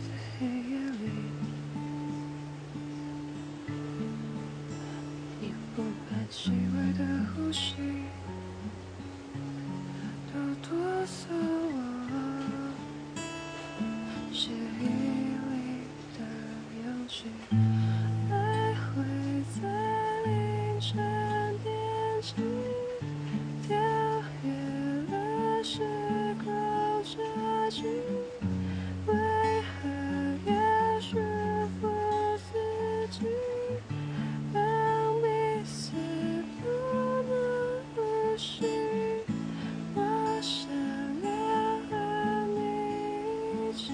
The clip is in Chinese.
在黑夜里，你不管气味的呼吸都多向往，血里的氧气，爱会在凌晨点起。我想要和你一起